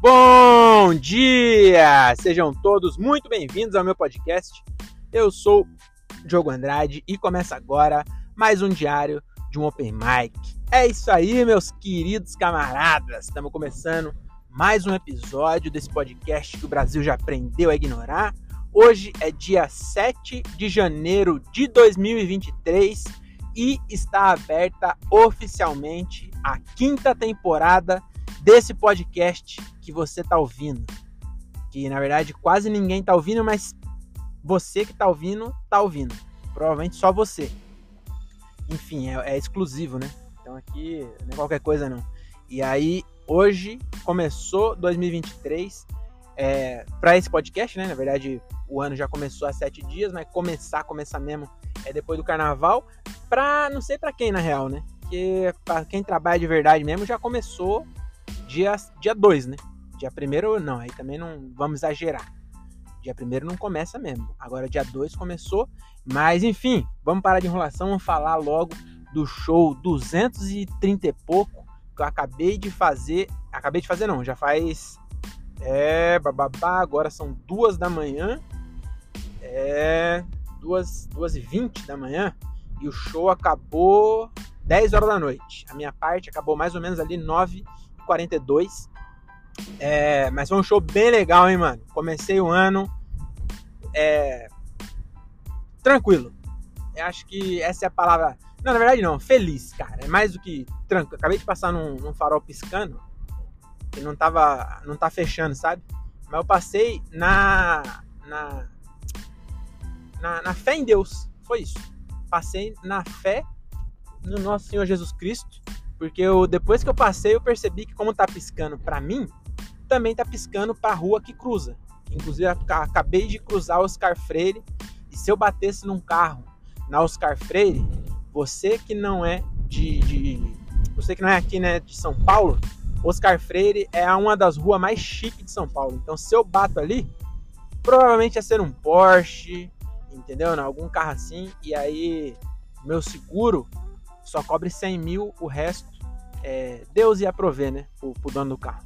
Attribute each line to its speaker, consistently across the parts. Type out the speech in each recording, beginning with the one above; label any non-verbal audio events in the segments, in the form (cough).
Speaker 1: Bom dia! Sejam todos muito bem-vindos ao meu podcast. Eu sou Diogo Andrade e começa agora mais um diário de um Open Mic. É isso aí, meus queridos camaradas. Estamos começando mais um episódio desse podcast que o Brasil já aprendeu a ignorar. Hoje é dia 7 de janeiro de 2023 e está aberta oficialmente a quinta temporada desse podcast que você está ouvindo. Que na verdade quase ninguém está ouvindo, mas você que está ouvindo, está ouvindo. Provavelmente só você. Enfim, é, é exclusivo, né? Então aqui não é qualquer coisa não. E aí, hoje começou 2023 é, para esse podcast, né? Na verdade, o ano já começou há sete dias, mas começar, começar mesmo é depois do carnaval. Pra não sei para quem, na real, né? Porque para quem trabalha de verdade mesmo já começou dia 2, dia né? Dia primeiro, não, aí também não vamos exagerar. Dia primeiro não começa mesmo. Agora dia 2 começou. Mas enfim, vamos parar de enrolação, vamos falar logo do show 230 e pouco que eu acabei de fazer. Acabei de fazer não, já faz. É. Bababá, agora são duas da manhã. É. Duas, duas e vinte da manhã. E o show acabou 10 horas da noite. A minha parte acabou mais ou menos ali 9 e 42 é, mas foi um show bem legal, hein, mano? Comecei o ano é, tranquilo. Eu acho que essa é a palavra. Não, na verdade não, feliz, cara. É mais do que tranquilo. Acabei de passar num, num farol piscando que não tava. não tá fechando, sabe? Mas eu passei na. na. na, na fé em Deus. Foi isso. Passei na fé no nosso Senhor Jesus Cristo. Porque eu, depois que eu passei, eu percebi que como tá piscando para mim, também tá piscando para a rua que cruza. Inclusive, acabei de cruzar Oscar Freire e se eu batesse num carro na Oscar Freire, você que não é de, de você que não é aqui, né, de São Paulo, Oscar Freire é uma das ruas mais chiques de São Paulo. Então, se eu bato ali, provavelmente ia ser um Porsche, entendeu? Não, algum carro assim. E aí, meu seguro só cobre 100 mil, o resto é, Deus ia prover, né? Pro, pro dono do carro.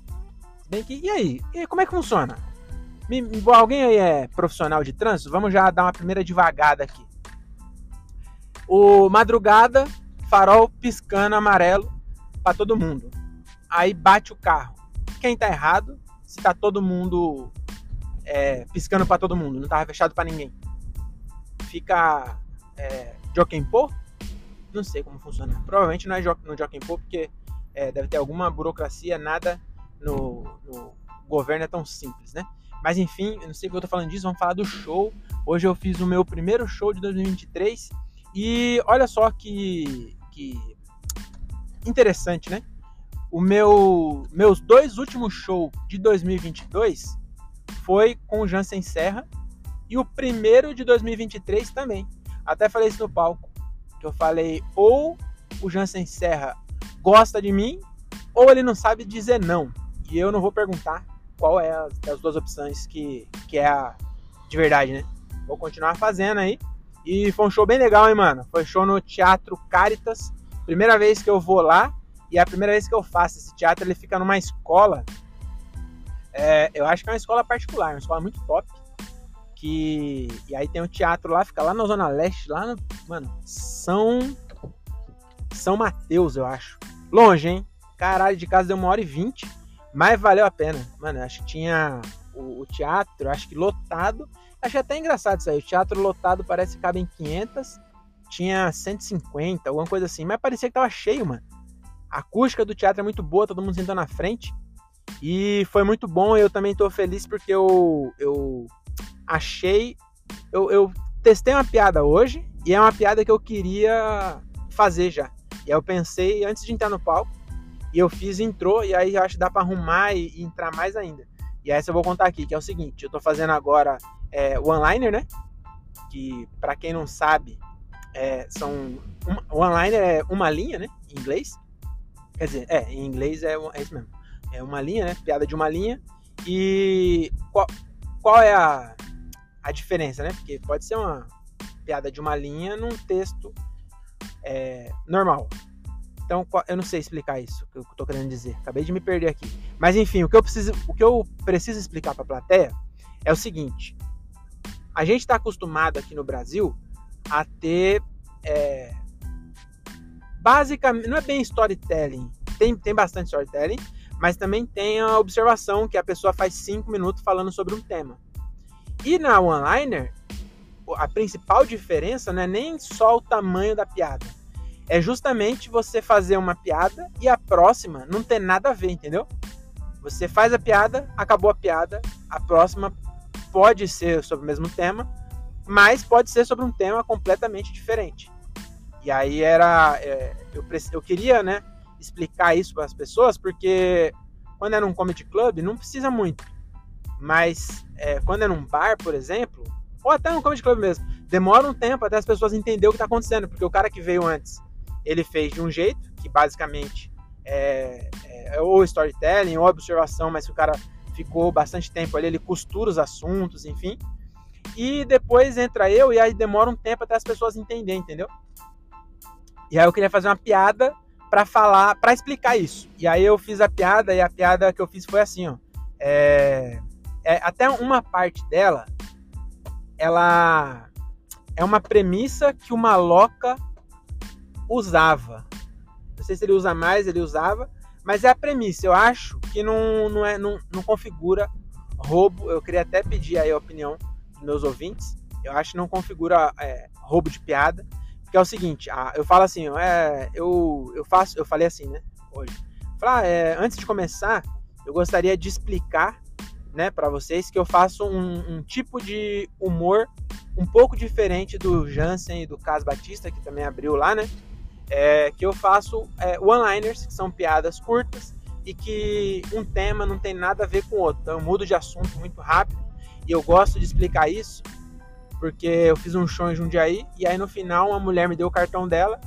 Speaker 1: Bem que, e aí? E como é que funciona? Me, alguém aí é profissional de trânsito? Vamos já dar uma primeira devagada aqui. O madrugada, farol piscando amarelo para todo mundo. Aí bate o carro. Quem tá errado? Se tá todo mundo é, piscando para todo mundo, não tava fechado para ninguém. Fica é, Jokenpô? Não sei como funciona. Provavelmente não é no Jokenpô, porque é, deve ter alguma burocracia, nada no, no, governo é tão simples, né? Mas enfim, eu não sei porque eu tô falando disso, vamos falar do show. Hoje eu fiz o meu primeiro show de 2023 e olha só que, que interessante, né? O meu meus dois últimos shows de 2022 foi com o Jansen Serra e o primeiro de 2023 também. Até falei isso no palco, que eu falei ou o Jansen Serra gosta de mim ou ele não sabe dizer não. E eu não vou perguntar qual é as, as duas opções que, que é a de verdade, né? Vou continuar fazendo aí. E foi um show bem legal, hein, mano? Foi show no Teatro Caritas. Primeira vez que eu vou lá e é a primeira vez que eu faço. Esse teatro ele fica numa escola. É, eu acho que é uma escola particular, uma escola muito top. Que, e aí tem um teatro lá, fica lá na Zona Leste, lá no. Mano, São. São Mateus, eu acho. Longe, hein? Caralho, de casa deu uma hora e vinte. Mas valeu a pena. Mano, acho que tinha o, o, teatro, acho que lotado. Achei até engraçado isso aí. O teatro lotado parece que cabe em 500. Tinha 150, alguma coisa assim. Mas parecia que tava cheio, mano. A acústica do teatro é muito boa, todo mundo sentando na frente. E foi muito bom. Eu também tô feliz porque eu, eu achei. Eu, eu testei uma piada hoje. E é uma piada que eu queria fazer já. E aí eu pensei, antes de entrar no palco, e eu fiz entrou, e aí eu acho que dá para arrumar e, e, entrar mais ainda. E essa eu vou contar aqui, que é o seguinte, eu tô fazendo agora é, one-liner, né? Que, para quem não sabe, é, são... Um, o one-liner é uma linha, né? Em inglês. Quer dizer, é, em inglês é, é isso mesmo. É uma linha, né? Piada de uma linha. E qual, qual é a, a diferença, né? Porque pode ser uma piada de uma linha num texto é, normal. Então, eu não sei explicar isso que eu tô querendo dizer. Acabei de me perder aqui. Mas enfim, o que eu preciso, o que eu preciso explicar para a plateia é o seguinte: a gente está acostumado aqui no Brasil a ter é, basicamente não é bem storytelling. Tem, tem bastante storytelling, mas também tem a observação que a pessoa faz cinco minutos falando sobre um tema. E na one-liner, a principal diferença não é nem só o tamanho da piada é justamente você fazer uma piada e a próxima não ter nada a ver, entendeu? Você faz a piada, acabou a piada, a próxima pode ser sobre o mesmo tema, mas pode ser sobre um tema completamente diferente. E aí era. É, eu, eu queria, né, explicar isso para as pessoas, porque quando é num comedy club, não precisa muito. Mas é, quando é num bar, por exemplo, ou até num comedy club mesmo, demora um tempo até as pessoas entenderem o que está acontecendo, porque o cara que veio antes ele fez de um jeito, que basicamente é, é, ou storytelling ou observação, mas o cara ficou bastante tempo ali, ele costura os assuntos, enfim. E depois entra eu e aí demora um tempo até as pessoas entenderem, entendeu? E aí eu queria fazer uma piada para falar, para explicar isso. E aí eu fiz a piada e a piada que eu fiz foi assim, ó. É, é, até uma parte dela, ela é uma premissa que uma loca usava. Não sei se ele usa mais, ele usava, mas é a premissa. Eu acho que não, não, é, não, não configura roubo. Eu queria até pedir aí a opinião dos meus ouvintes. Eu acho que não configura é, roubo de piada. Porque é o seguinte, eu falo assim, é, eu, eu faço, eu falei assim, né? Hoje. Falar, é, antes de começar, eu gostaria de explicar né, para vocês que eu faço um, um, tipo de humor um pouco diferente do Jansen e do Cas Batista, que também abriu lá, né? é, que eu faço é, one-liners, que são piadas curtas e que um tema não tem nada a ver com o outro. Então eu mudo de assunto muito rápido e eu gosto de explicar isso porque eu fiz um show em Jundiaí e aí no final uma mulher me deu o cartão dela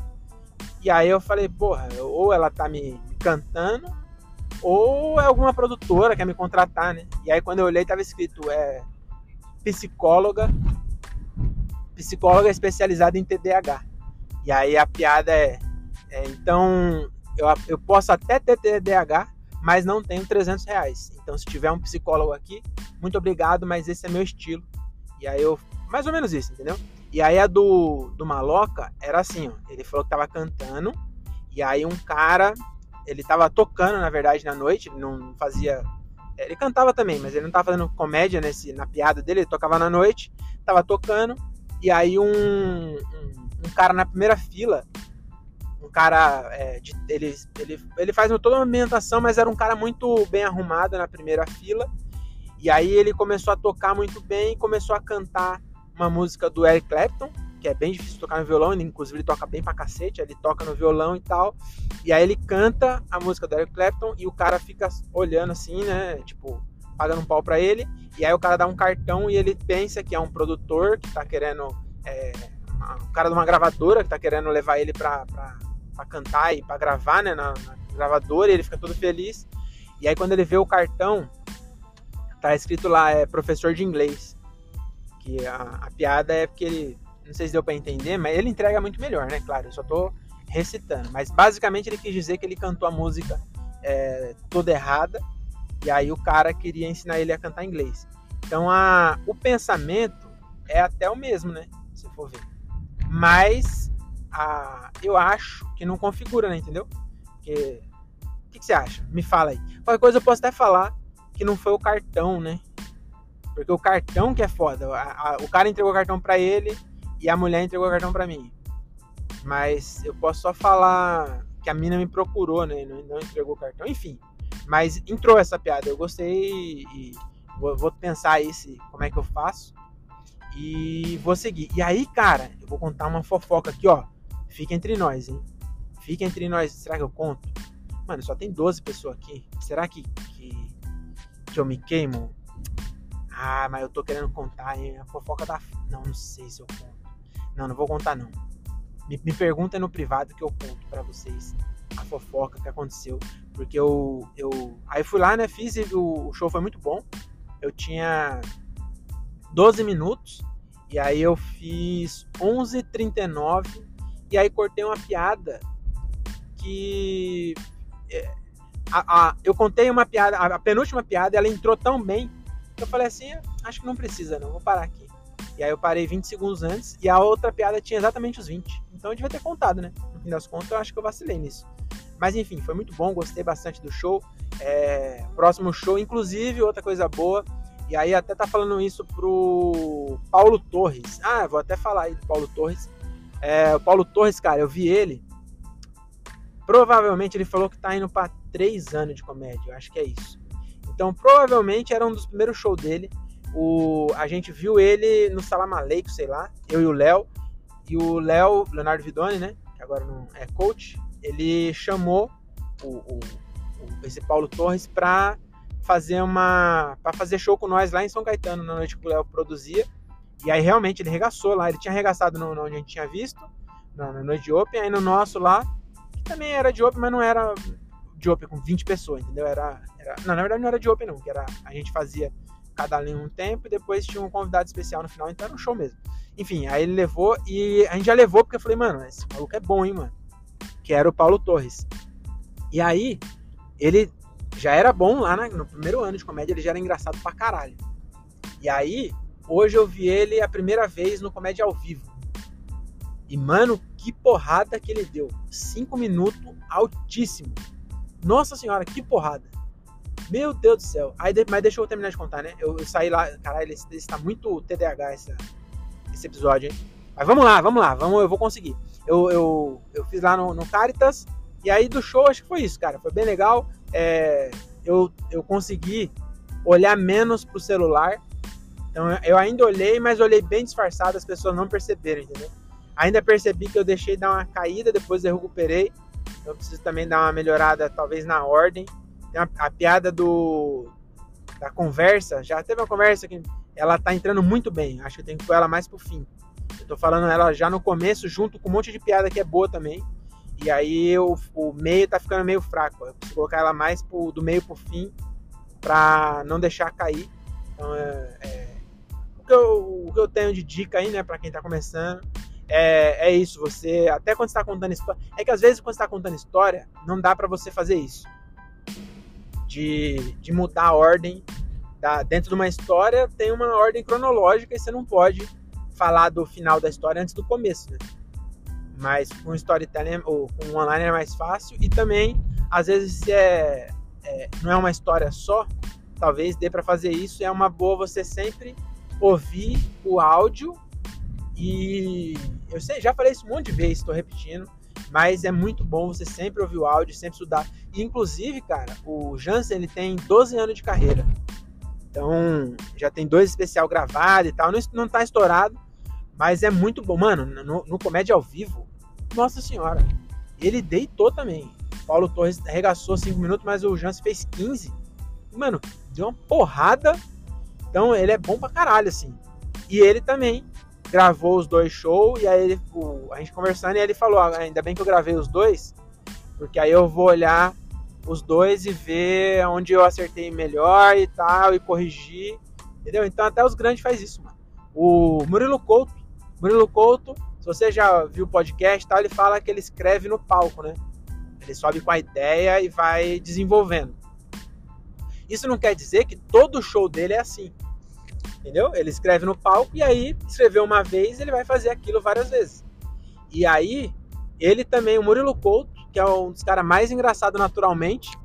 Speaker 1: e aí eu falei, porra, ou ela tá me cantando ou é alguma produtora que quer me contratar, né? E aí quando eu olhei tava escrito é psicóloga psicóloga especializada em TDAH. E aí a piada é, é então eu, eu posso até ter TDAH, mas não tenho 300 reais. Então se tiver um psicólogo aqui, muito obrigado, mas esse é meu estilo. E aí eu, mais ou menos isso, entendeu? E aí a do, do Maloca era assim, ó, ele falou que tava cantando, e aí um cara, ele tava tocando, na verdade, na noite, ele não fazia ele cantava também, mas ele não tava fazendo comédia nesse, na piada dele, ele tocava na noite, tava tocando, e aí um, um um cara na primeira fila, um cara, é, de, ele, ele, ele faz toda uma ambientação, mas era um cara muito bem arrumado na primeira fila. E aí ele começou a tocar muito bem, começou a cantar uma música do Eric Clapton, que é bem difícil tocar no violão, ele, inclusive ele toca bem pra cacete, ele toca no violão e tal. E aí ele canta a música do Eric Clapton e o cara fica olhando assim, né, tipo, pagando um pau pra ele. E aí o cara dá um cartão e ele pensa que é um produtor que tá querendo é, um cara de uma gravadora que tá querendo levar ele pra, pra, pra cantar e pra gravar, né, na, na gravadora, e ele fica todo feliz. E aí quando ele vê o cartão, tá escrito lá, é professor de inglês. Que a, a piada é porque ele, não sei se deu pra entender, mas ele entrega muito melhor, né, claro, eu só tô recitando. Mas basicamente ele quis dizer que ele cantou a música é, toda errada, e aí o cara queria ensinar ele a cantar inglês. Então a, o pensamento é até o mesmo, né? Se for ver. Mas a, eu acho que não configura, né? Entendeu? Porque. O que, que, você acha? Me fala aí. Qualquer coisa eu posso até falar que não foi o cartão, né? Porque o cartão que é foda. A, o cara entregou o cartão para ele e a mulher entregou o cartão para mim. Mas eu posso só falar que a mina me procurou, né? Não, não entregou o cartão. Enfim. Mas entrou essa piada. Eu gostei e vou, vou pensar aí se, como é que eu faço. E vou seguir. E aí, cara, eu vou contar uma fofoca aqui, ó. Fica entre nós, hein? Fica entre nós. Será que eu conto? Mano, só tem 12 pessoas aqui. Será que, que, que eu me queimo? Ah, mas eu tô querendo contar, hein? A fofoca da. Não, não sei se eu conto. Não, não vou contar, não. Me, me pergunta no privado que eu conto para vocês a fofoca que aconteceu. Porque eu. eu aí fui lá, né? Fiz e o, o show foi muito bom. Eu tinha 12 minutos. E aí eu fiz 11h39. E aí cortei uma piada que é, a, a, eu contei uma piada, a, a penúltima piada, ela entrou tão bem que eu falei assim, acho que não precisa não, vou parar aqui. E aí eu parei 20 segundos antes e a outra piada tinha exatamente os 20. Então eu devia ter contado, né? No fim das contas, eu acho que eu vacilei nisso. Mas enfim, foi muito bom, gostei bastante do show. É, próximo show, inclusive, outra coisa boa. E aí até tá falando isso pro Paulo Torres. Ah, vou até falar aí do Paulo Torres. É, o Paulo Torres, cara, eu vi ele. Provavelmente ele falou que tá indo para três anos de comédia. Eu acho que é isso. Então, provavelmente era um dos primeiros shows dele. O, a gente viu ele no Salamaleico, sei lá, eu e o Léo. E o Léo, Leonardo Vidoni, né? Que agora não é coach, ele chamou o, o, o esse Paulo Torres pra fazer uma. para fazer show com nós lá em São Caetano, na noite que o Léo produzia. E aí realmente ele regaçou lá. Ele tinha arregaçado no, no onde a gente tinha visto, na, na noite de Open, aí no nosso lá, que também era de Open, mas não era de Open com 20 pessoas, entendeu? Era, era. Não, na verdade não era de Open, não, que era. A gente fazia cada linha um tempo e depois tinha um convidado especial no final, então era um show mesmo. Enfim, aí ele levou e a gente já levou porque eu falei, mano, esse maluco é bom, hein, mano. Que era o Paulo Torres. E aí, ele já era bom lá no primeiro ano de comédia, ele já era engraçado pra caralho. E aí, hoje eu vi ele a primeira vez no Comédia ao Vivo. E, mano, que porrada que ele deu. Cinco minutos altíssimo. Nossa senhora, que porrada. Meu Deus do céu. Aí, mas deixa eu terminar de contar, né? Eu, saí lá, caralho, esse, esse tá muito TDAH esse, esse episódio, hein? Mas vamos lá, vamos lá, vamos, eu vou conseguir. Eu, eu, eu fiz lá no, no Caritas, e aí do show acho que foi isso, cara. Foi bem legal. É, eu, eu consegui olhar menos pro celular. Então eu ainda olhei, mas olhei bem disfarçado, as pessoas não perceberam, entendeu? Ainda percebi que eu deixei dar uma caída, depois eu recuperei. Eu preciso também dar uma melhorada, talvez na ordem. A, a piada do da conversa, já teve uma conversa que ela tá entrando muito bem. Acho que eu tenho que pôr ela mais pro fim. Eu tô falando ela já no começo, junto com um monte de piada que é boa também. E aí o, meio tá ficando meio fraco. Eu preciso colocar ela mais pro, do meio pro fim pra não deixar cair. Então é, é o, que eu, o que eu tenho de dica aí, né, pra quem tá começando, é, é isso. Você, até quando você tá contando história. É que às vezes quando você tá contando história, não dá para você fazer isso de, de mudar a ordem. Da, dentro de uma história tem uma ordem cronológica e você não pode falar do final da história antes do começo, né? Mas com storytelling ou com online é mais fácil e também às vezes se é, é não é uma história só, talvez dê para fazer isso. É uma boa você sempre ouvir o áudio e eu sei, já falei isso um monte de vezes, estou repetindo, mas é muito bom você sempre ouvir o áudio, sempre estudar. Inclusive, cara, o Jansen ele tem 12 anos de carreira. Então, já tem dois especial gravado e tal. Não, não tá estourado, mas é muito bom. Mano, no, no Comédia ao Vivo, nossa senhora, ele deitou também. Paulo Torres arregaçou 5 minutos, mas o Jansen fez 15. Mano, deu uma porrada. Então, ele é bom pra caralho, assim. E ele também gravou os dois shows e aí ele, o, a gente conversando e ele falou, ah, ainda bem que eu gravei os dois, porque aí eu vou olhar os dois e ver onde eu acertei melhor e tal, e corrigir, entendeu? Então até os grandes faz isso, mano. O Murilo Couto, Murilo Couto, se você já viu o podcast tal, ele fala que ele escreve no palco, né? Ele sobe com a ideia e vai desenvolvendo. Isso não quer dizer que todo show dele é assim. Entendeu? Ele escreve no palco e aí escreveu uma vez, ele vai fazer aquilo várias vezes. E aí, ele também, o Murilo Couto, que é um dos caras mais engraçados naturalmente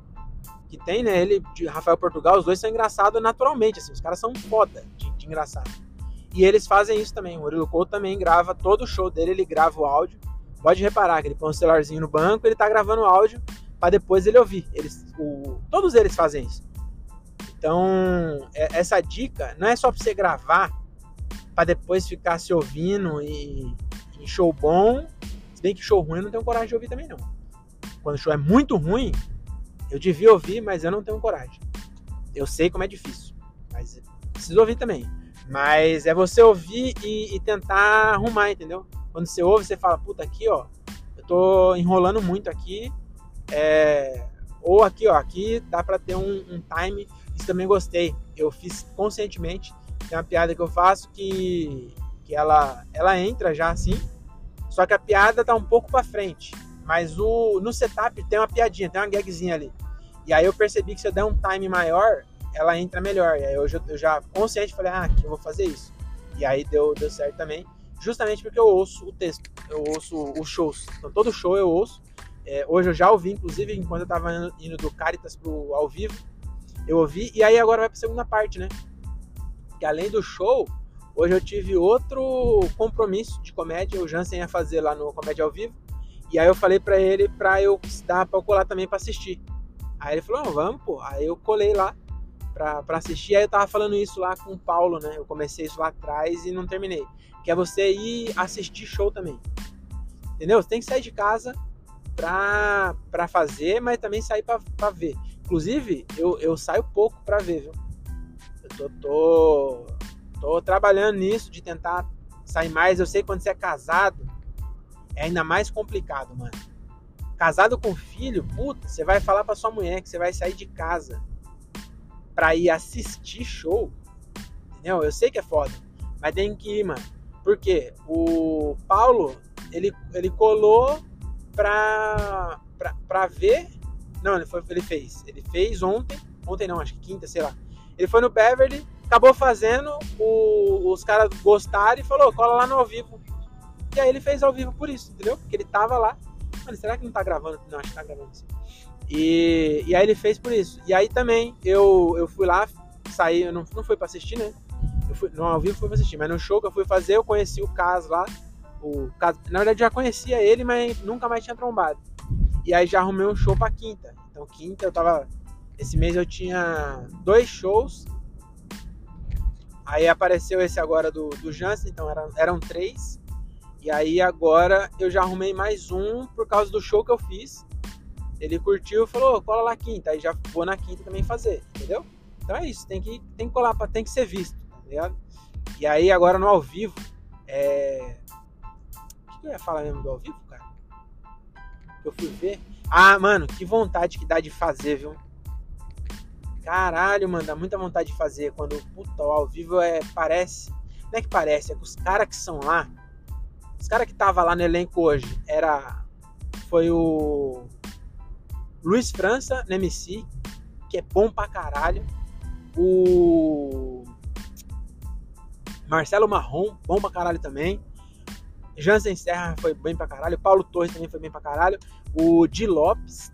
Speaker 1: que tem, né? Ele de Rafael Portugal, os dois são engraçados naturalmente, assim, os caras são foda de, de engraçado. E eles fazem isso também. O Murilo Couto também grava todo o show dele, ele grava o áudio. Pode reparar que ele põe um celularzinho no banco, ele tá gravando o áudio para depois ele ouvir. Eles, o, todos eles fazem isso. Então, é, essa dica não é só para você gravar para depois ficar se ouvindo e, e, show bom. Se bem que show ruim não tenho coragem de ouvir também não. Quando o show é muito ruim, eu devia ouvir, mas eu não tenho coragem. Eu sei como é difícil, mas preciso ouvir também. Mas é você ouvir e, e tentar arrumar, entendeu? Quando você ouve, você fala, puta, aqui ó, eu tô enrolando muito aqui. É... Ou aqui, ó, aqui dá para ter um, um time isso também gostei. Eu fiz conscientemente. Tem uma piada que eu faço que, que ela, ela entra já assim, só que a piada tá um pouco para frente. Mas o, no setup tem uma piadinha, tem uma gagzinha ali. E aí eu percebi que se eu der um time maior, ela entra melhor. E aí eu já, eu já consciente falei, ah, que eu vou fazer isso. E aí deu, deu certo também. Justamente porque eu ouço o texto, eu ouço os shows. Então todo show eu ouço. É, hoje eu já ouvi, inclusive, enquanto eu tava indo do Caritas pro ao vivo, eu ouvi. E aí agora vai pra segunda parte, né? Que além do show, hoje eu tive outro compromisso de comédia. O Jansen ia fazer lá no Comédia ao Vivo. E aí eu falei para ele pra eu dar pra eu colar também pra assistir. Aí ele falou, vamos, pô. Aí eu colei lá pra, pra assistir. Aí eu tava falando isso lá com o Paulo, né? Eu comecei isso lá atrás e não terminei. Que é você ir assistir show também. Entendeu? Você tem que sair de casa pra, pra fazer, mas também sair pra, pra ver. Inclusive, eu, eu saio pouco pra ver, viu? Eu tô, tô, tô trabalhando nisso de tentar sair mais. Eu sei quando você é casado, é ainda mais complicado, mano. Casado com filho, puta, você vai falar pra sua mulher que você vai sair de casa pra ir assistir show. Entendeu? Eu sei que é foda, mas tem que ir, mano. Porque o Paulo, ele, ele colou pra, pra, pra ver. Não, ele, foi, ele fez. Ele fez ontem. Ontem não, acho que quinta, sei lá. Ele foi no Beverly, acabou fazendo, o, os caras gostaram e falou, cola lá no ao vivo. E aí ele fez ao vivo por isso, entendeu? Porque ele tava lá. Mano, será que não tá gravando? Não, acho que tá gravando sim. E, e aí ele fez por isso. E aí também eu, eu fui lá, saí, eu não, não fui pra assistir, né? Eu fui, no ao vivo fui pra assistir, mas no show que eu fui fazer, eu conheci o Cas lá. O Cas, na verdade já conhecia ele, mas nunca mais tinha trombado. E aí já arrumei um show pra quinta. Então quinta eu tava. Esse mês eu tinha dois shows. Aí apareceu esse agora do, do Jansen, então eram, eram três. E aí agora eu já arrumei mais um por causa do show que eu fiz. Ele curtiu falou, cola lá quinta. Aí já vou na quinta também fazer, entendeu? Então é isso, tem que, tem que colar, tem que ser visto, tá ligado? E aí agora no ao vivo, é... O que eu ia falar mesmo do ao vivo, cara? Que eu fui ver. Ah, mano, que vontade que dá de fazer, viu? Caralho, mano, dá muita vontade de fazer. Quando, puta, o ao vivo é, parece... Não é que parece, é que os caras que são lá os caras que tava lá no elenco hoje era foi o Luiz França, no MC, que é bom pra caralho. O Marcelo Marrom, bom pra caralho também. Jansen Serra foi bem pra caralho. Paulo Torres também foi bem pra caralho. O Di Lopes.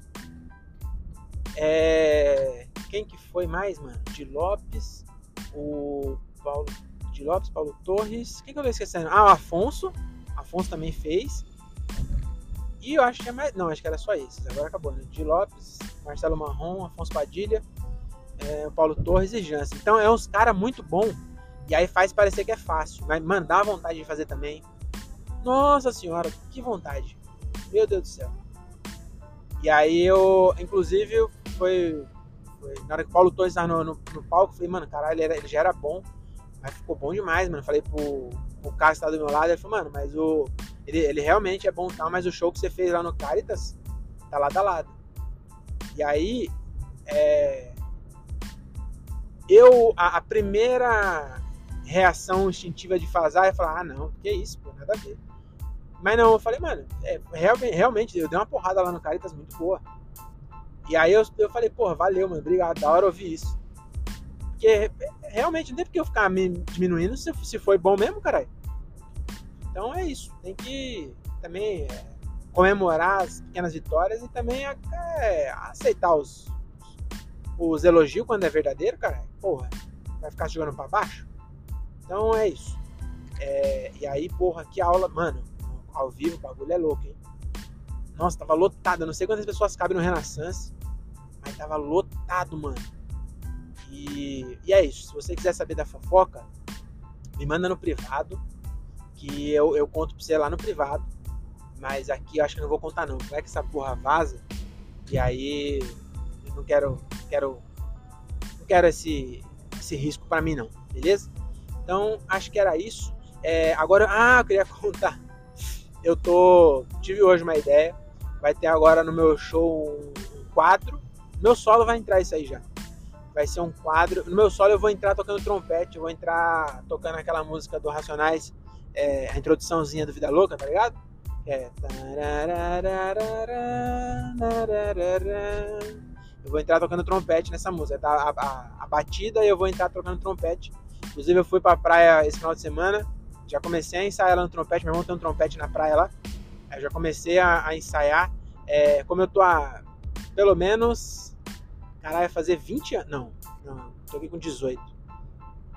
Speaker 1: É... Quem que foi mais, mano? Di Lopes. O Paulo. Di Lopes, Paulo Torres. Quem que eu tô esquecendo? Ah, o Afonso. Afonso também fez. E eu acho que é mais. Não, acho que era só esses. Agora acabou, né? De Lopes, Marcelo Marrom, Afonso Padilha, é, Paulo Torres e Jansen. Então é uns caras muito bom. E aí faz parecer que é fácil. Mas, mano, dá vontade de fazer também. Nossa senhora, que vontade. Meu Deus do céu. E aí eu, inclusive, foi. foi na hora que o Paulo Torres estava no, no, no, palco, eu falei, mano, caralho, ele, era, ele já era bom. Mas ficou bom demais, mano. Falei pro, o Cássio tá do meu lado, ele falou, mano, mas o. Ele, ele realmente é bom tal, mas o show que você fez lá no Caritas tá lado a lado. E aí, é, eu, a, a, primeira reação instintiva de fazer é falar, ah não, que isso, pô, nada a ver. Mas não, eu falei, mano, é, realmente, realmente, eu dei uma porrada lá no Caritas muito boa. E aí eu, eu falei, porra, valeu, mano, obrigado, da hora ouvir isso. Porque realmente não tem porque eu ficar me diminuindo se, se foi bom mesmo, caralho. Então é isso. Tem que também é, comemorar as pequenas vitórias e também é, aceitar os, os elogios quando é verdadeiro, cara. Porra, vai ficar jogando pra baixo? Então é isso. É, e aí, porra, que aula. Mano, ao vivo o bagulho é louco, hein? Nossa, tava lotado. Eu não sei quantas pessoas cabem no Renaissance, mas tava lotado, mano. E, e é isso. Se você quiser saber da fofoca, me manda no privado, que eu, eu conto pra você lá no privado. Mas aqui eu acho que não vou contar não. Vai que essa porra vaza. E aí eu não quero. quero não quero esse, esse risco para mim não, beleza? Então acho que era isso. É, agora, ah, eu queria (laughs) contar. Eu tô. Tive hoje uma ideia. Vai ter agora no meu show um quadro. Meu solo vai entrar isso aí já vai ser um quadro. No meu solo eu vou entrar tocando trompete, eu vou entrar tocando aquela música do Racionais, é, a introduçãozinha do Vida Louca, tá ligado? é. Eu vou entrar tocando trompete nessa música. Tá a, a, a batida e eu vou entrar tocando trompete. Inclusive eu fui pra praia esse final de semana. Já comecei a ensaiar lá no trompete. Meu irmão tem um trompete na praia lá. Eu já comecei a, a ensaiar. É, como eu tô há pelo menos. Caralho, vai fazer 20 anos. Não, não, tô aqui com 18.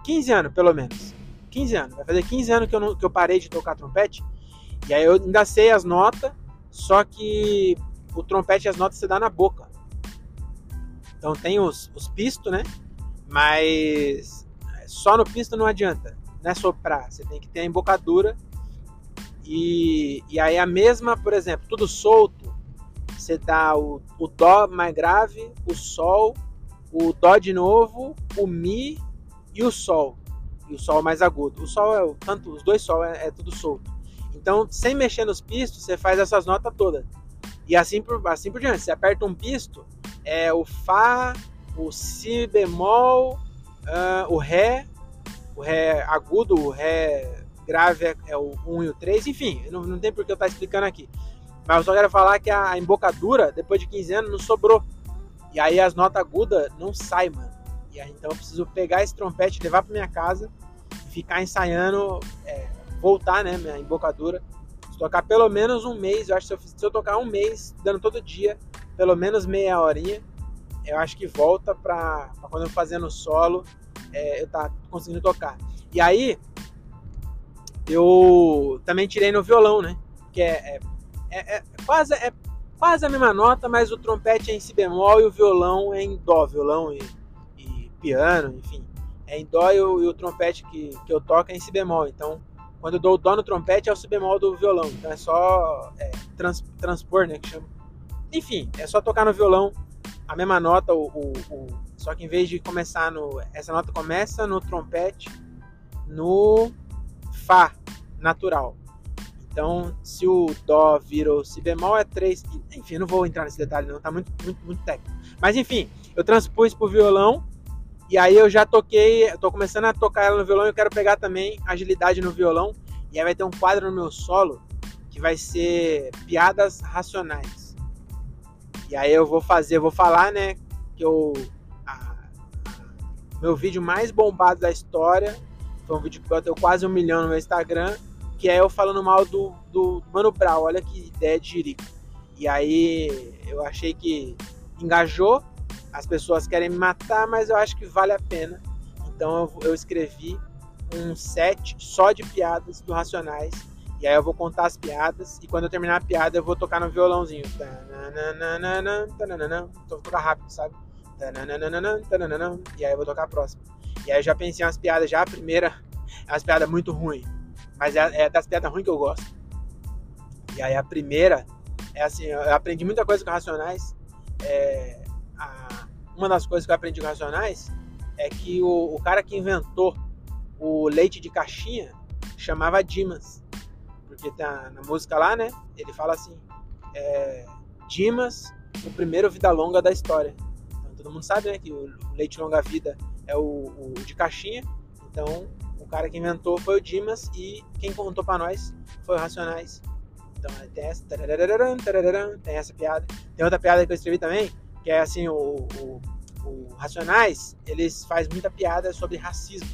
Speaker 1: 15 anos, pelo menos. 15 anos. Vai fazer 15 anos que eu, não, que eu parei de tocar trompete. E aí eu ainda sei as notas, só que o trompete as notas você dá na boca. Então tem os, os pistos, né? Mas só no pisto não adianta. Não é soprar. Você tem que ter a embocadura. E, e aí a mesma, por exemplo, tudo solto. Você dá o, o Dó mais grave, o Sol, o Dó de novo, o Mi e o Sol. E o Sol mais agudo. O Sol é o, tanto, os dois Sol é, é tudo solto. Então, sem mexer nos pistos, você faz essas notas todas. E assim por, assim por diante. Você aperta um pisto, é o Fá, o Si bemol, uh, o Ré, o Ré agudo, o Ré grave é, é, o 1 e o 3, enfim, não, não tem por que eu estar explicando aqui. Mas eu só quero falar que a, embocadura, depois de 15 anos, não sobrou. E aí as notas agudas não saem, mano. E aí, então eu preciso pegar esse trompete, levar para minha casa ficar ensaiando, é, voltar, né, minha embocadura. Se tocar pelo menos um mês, eu acho que se eu, se eu tocar um mês, dando todo dia, pelo menos meia horinha, eu acho que volta para quando eu fazendo solo, é, eu tá conseguindo tocar. E aí, eu também tirei no violão, né? Que é, é, é, é, quase, é quase a mesma nota, mas o trompete é em si bemol e o violão é em dó, violão e, e piano, enfim. É em dó e o, e o, trompete que, que eu toco é em si bemol. Então, quando eu dou o dó no trompete é o si bemol do violão. Então é só é, trans, transpor, né? Que chama. Enfim, é só tocar no violão a mesma nota, o, o, o, só que em vez de começar no. Essa nota começa no trompete no Fá natural. Então, se o Dó vira o Si bemol, é 3. Enfim, não vou entrar nesse detalhe, não, tá muito, muito, muito técnico. Mas enfim, eu transpus pro violão. E aí eu já toquei, eu tô começando a tocar ela no violão. Eu quero pegar também agilidade no violão. E aí vai ter um quadro no meu solo que vai ser piadas racionais. E aí eu vou fazer, eu vou falar, né, que eu a, a, meu vídeo mais bombado da história foi um vídeo que bateu quase um milhão no meu Instagram, que é eu falando mal do, do Mano Brown. Olha que ideia de jirico. E aí eu achei que engajou, as pessoas querem me matar, mas eu acho que vale a pena. Então eu, eu escrevi um set só de piadas do Racionais e aí eu vou contar as piadas e quando eu terminar a piada eu vou tocar no violãozinho. Vou tocar rápido, sabe? E aí eu vou tocar a próxima. E aí eu já pensei umas piadas já. A primeira é (laughs) umas piadas muito ruins. Mas é, é das piadas ruins que eu gosto. E aí a primeira é assim, eu aprendi muita coisa com Racionais. É, a, uma das coisas que eu aprendi com Racionais é que o, o cara que inventou o leite de caixinha chamava Dimas porque tá na música lá, né? Ele fala assim: é, Dimas, o primeiro vida longa da história. Então, todo mundo sabe, né? Que o leite longa vida é o, o de caixinha. Então, cara que inventou foi o Dimas e quem contou para nós foi o Racionais. Então, tem essa, tem essa piada. Tem outra piada que eu escrevi também, que é assim: o, o, o Racionais, eles faz muita piada sobre racismo.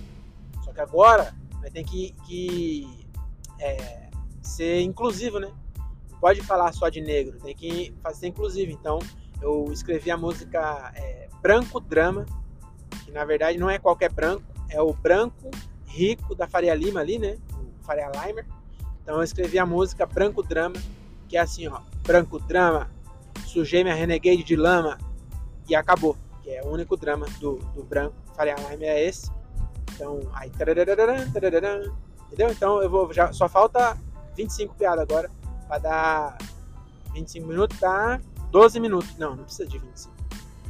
Speaker 1: Só que agora vai ter que, que é, ser inclusivo, né? Não pode falar só de negro, tem que fazer inclusivo. Então, eu escrevi a música é, Branco Drama, que na verdade não é qualquer branco, é o branco rico da Faria Lima ali, né? O Faria Limer. Então eu escrevi a música Branco Drama, que é assim, ó, Branco Drama, sujei minha renegade de lama e acabou. Que é o único drama do, do branco Faria Limer é esse. Então, aí, entendeu? Então eu vou já só falta 25 piadas agora para dar 25 minutos, dá 12 minutos. Não, não precisa de 25.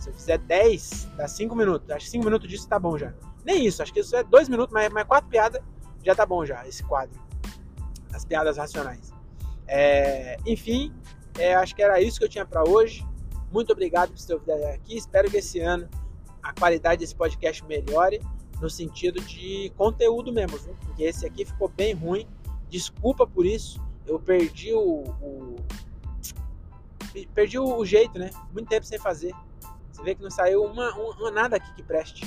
Speaker 1: Se eu fizer 10, dá 5 minutos. Acho que 5 minutos disso tá bom já. Nem isso, acho que isso é 2 minutos, mas, mas 4 piadas já tá bom já, esse quadro. As piadas racionais. É, enfim, é, acho que era isso que eu tinha para hoje. Muito obrigado por ter ouvido aqui. Espero que esse ano a qualidade desse podcast melhore no sentido de conteúdo mesmo, viu? porque esse aqui ficou bem ruim Desculpa por isso. eu perdi o, o perdi o, jeito, né? Muito tempo sem fazer. Você vê que não saiu uma, uma, nada aqui que preste.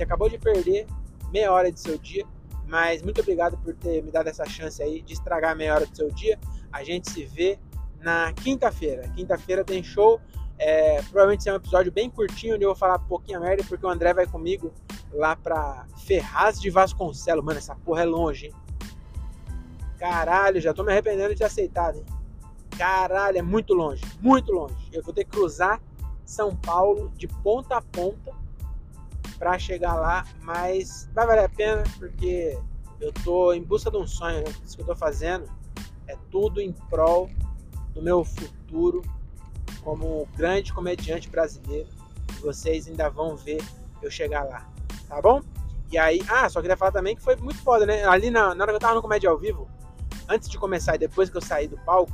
Speaker 1: Você acabou de perder meia hora de seu dia, mas muito obrigado por ter me dado essa chance aí de estragar meia hora do seu dia. A gente se vê na quinta-feira. Quinta-feira tem show. É, provavelmente será um episódio bem curtinho, onde eu vou falar pouquinho merda, porque o André vai comigo lá pra Ferraz de Vasconcelos. Mano, essa porra é longe, hein? Caralho, já tô me arrependendo de aceitar, hein? Caralho, é muito longe, muito longe. Eu vou ter que cruzar São Paulo de ponta a ponta para chegar lá, mas vai valer a pena porque eu tô em busca de um sonho, né? Isso que eu tô fazendo é tudo em prol do meu futuro como grande comediante brasileiro. Vocês ainda vão ver eu chegar lá, tá bom? E aí, ah, só queria falar também que foi muito foda, né? Ali na, na hora que eu tava no Comédia ao Vivo, antes de começar e depois que eu saí do palco,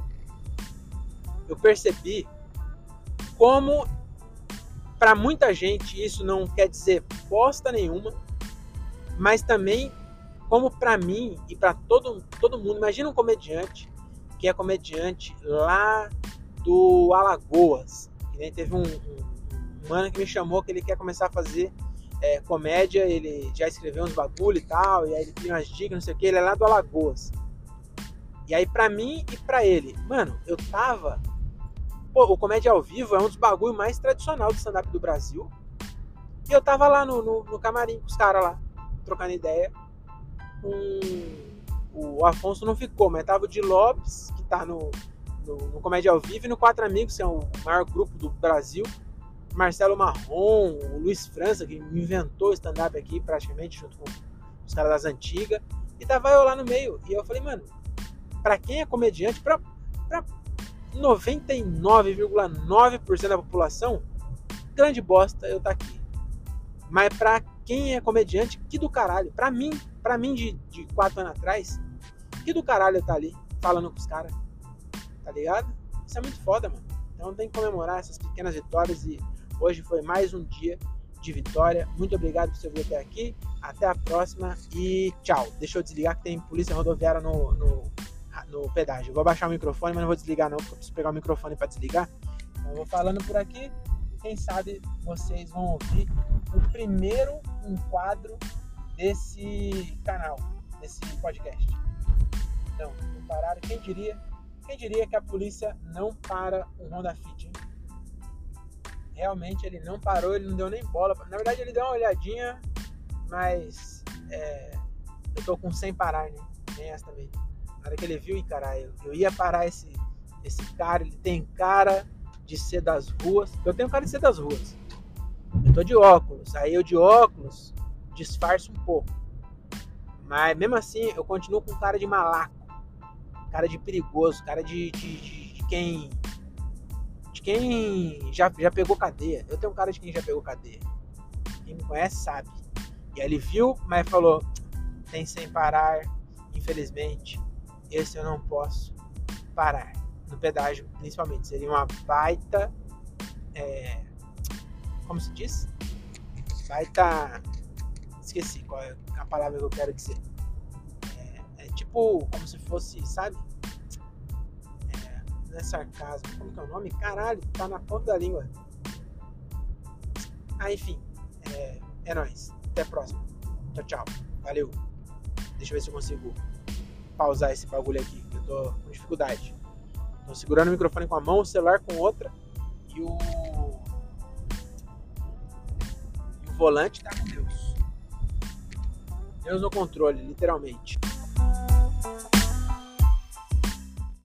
Speaker 1: eu percebi como para muita gente isso não quer dizer bosta nenhuma, mas também como para mim e para todo, todo mundo, imagina um comediante que é comediante lá do Alagoas, que nem teve um, um, um mano que me chamou que ele quer começar a fazer é, comédia, ele já escreveu uns bagulho e tal, e aí ele tem umas dicas, não sei o que, ele é lá do Alagoas. E aí para mim e para ele, mano, eu tava Pô, o Comédia ao Vivo é um dos bagulho mais tradicional do stand-up do Brasil. E eu tava lá no, no, no camarim com os caras lá, trocando ideia. Com... O Afonso não ficou, mas tava o de Lopes, que tá no, no, no, Comédia ao Vivo, e no Quatro Amigos, que é o maior grupo do Brasil. Marcelo Marrom, o Luiz França, que inventou stand-up aqui praticamente, junto com os caras das antigas. E tava eu lá no meio. E eu falei, mano, pra quem é comediante, pra, pra 99,9% da população, grande bosta eu tá aqui. Mas pra quem é comediante, que do caralho. Pra mim, pra mim de, de quatro anos atrás, que do caralho eu tá ali, falando com os caras. Tá ligado? Isso é muito foda, mano. Então tem que comemorar essas pequenas vitórias e hoje foi mais um dia de vitória. Muito obrigado por você vir até aqui. Até a próxima e tchau. Deixa eu desligar que tem polícia rodoviária no, no no pedágio. Vou baixar o microfone, mas não vou desligar não, porque eu preciso pegar o microfone para desligar. Então, eu vou falando por aqui. Quem sabe vocês vão ouvir o primeiro enquadro desse canal, desse podcast. Então, não pararam. Quem diria? Quem diria que a polícia não para um Honda Fit? Hein? Realmente ele não parou, ele não deu nem bola. Na verdade, ele deu uma olhadinha, mas é, eu tô com sem parar, né? Essa também. Hora que ele viu, caralho, eu ia parar esse, esse cara, ele tem cara de ser das ruas. Eu tenho cara de ser das ruas. Eu tô de óculos. Aí eu de óculos disfarço um pouco. Mas mesmo assim, eu continuo com cara de malaco. Cara de perigoso, cara de, de, de, de quem. De quem já, já pegou cadeia. Eu tenho cara de quem já pegou cadeia. Quem me conhece sabe. E aí ele viu, mas falou: tem sem parar, infelizmente esse eu não posso parar. No pedágio, principalmente. Seria uma baita. É, como se diz? Baita. Esqueci qual é a palavra que eu quero dizer. É, é tipo como se fosse, sabe? É, não é sarcasmo. Como que é o nome? Caralho, tá na ponta da língua. Ah, enfim. É, é nóis. Até a próxima. Tchau, tchau. Valeu. Deixa eu ver se eu consigo pausar esse bagulho aqui, eu tô com dificuldade. Tô segurando o microfone com a mão, o celular com outra e o, e o volante tá com Deus. Deus no controle, literalmente.